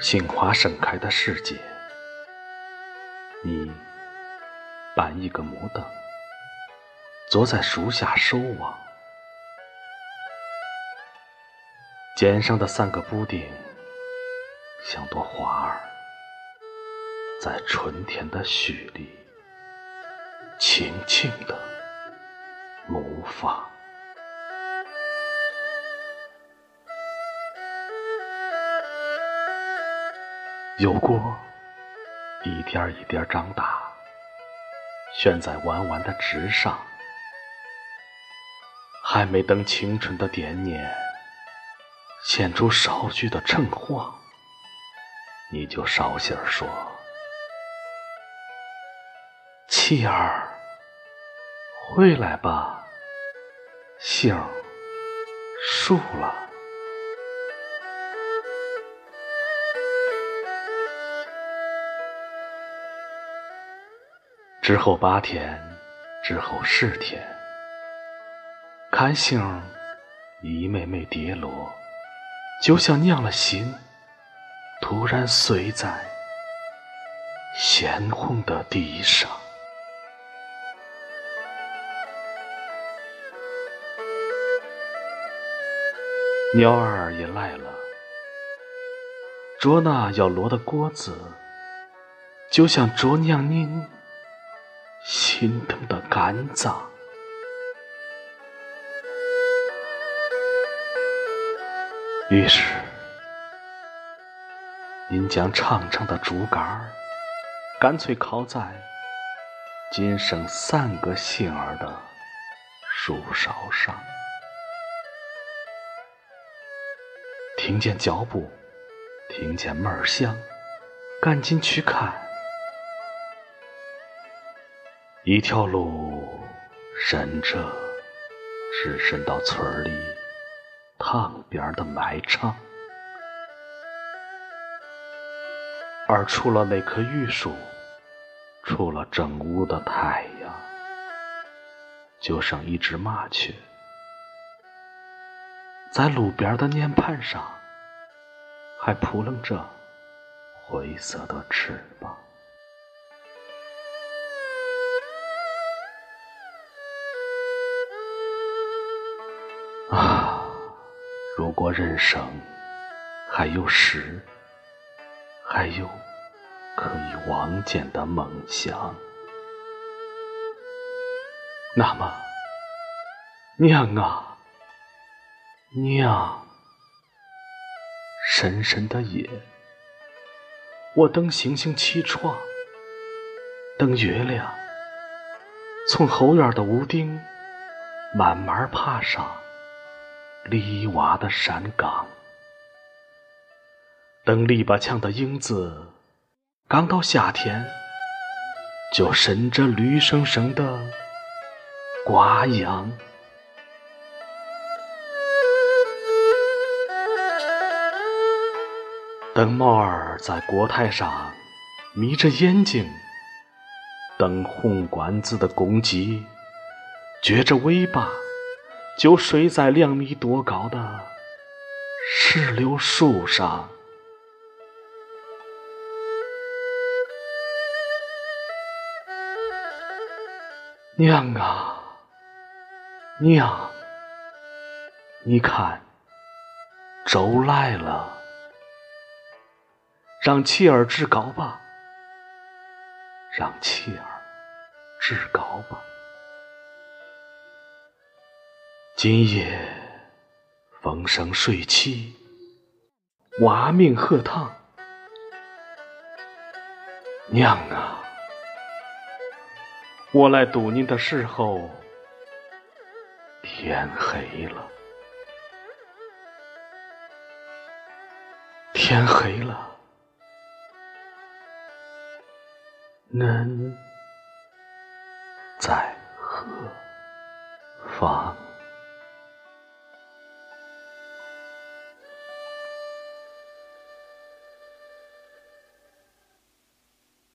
杏花盛开的世界，你搬一个木凳，坐在树下守望。肩上的三个补丁，像朵花儿，在春天的序里，轻轻地怒放。有过一点一点长大，悬在弯弯的枝上，还没等青春的惦念显出少许的橙黄，你就捎信儿说：“妻儿，回来吧，杏熟了。”之后八天，之后十天，看星一枚枚跌落，就像娘了心，突然碎在鲜红的地上。鸟儿也来了，捉那要落的果子，就像捉娘您。心疼的肝脏。于是，您将长长的竹竿，干脆靠在仅剩三个杏儿的树梢上。听见脚步，听见门儿响，赶紧去看。一条路伸着，直伸到村里塘边的麦场，而除了那棵榆树，除了正午的太阳，就剩一只麻雀，在路边的碾盘上，还扑棱着灰色的翅膀。如果人生还有诗，还有可以望见的梦想，那么，娘啊，娘！深深的夜，我等星星起床，等月亮从后院的屋顶慢慢爬上。篱笆的山岗，等篱笆墙的影子刚到夏天，就伸着绿生生的瓜秧。等猫儿在锅台上眯着眼睛，等红冠子的公鸡撅着尾巴。就睡在两米多高的石榴树上，娘啊，娘，你看，粥来了，让妻儿志高吧，让妻儿志高吧。今夜风生水起，蛙鸣荷塘。娘啊，我来渡您的时候，天黑了，天黑了，恁在何？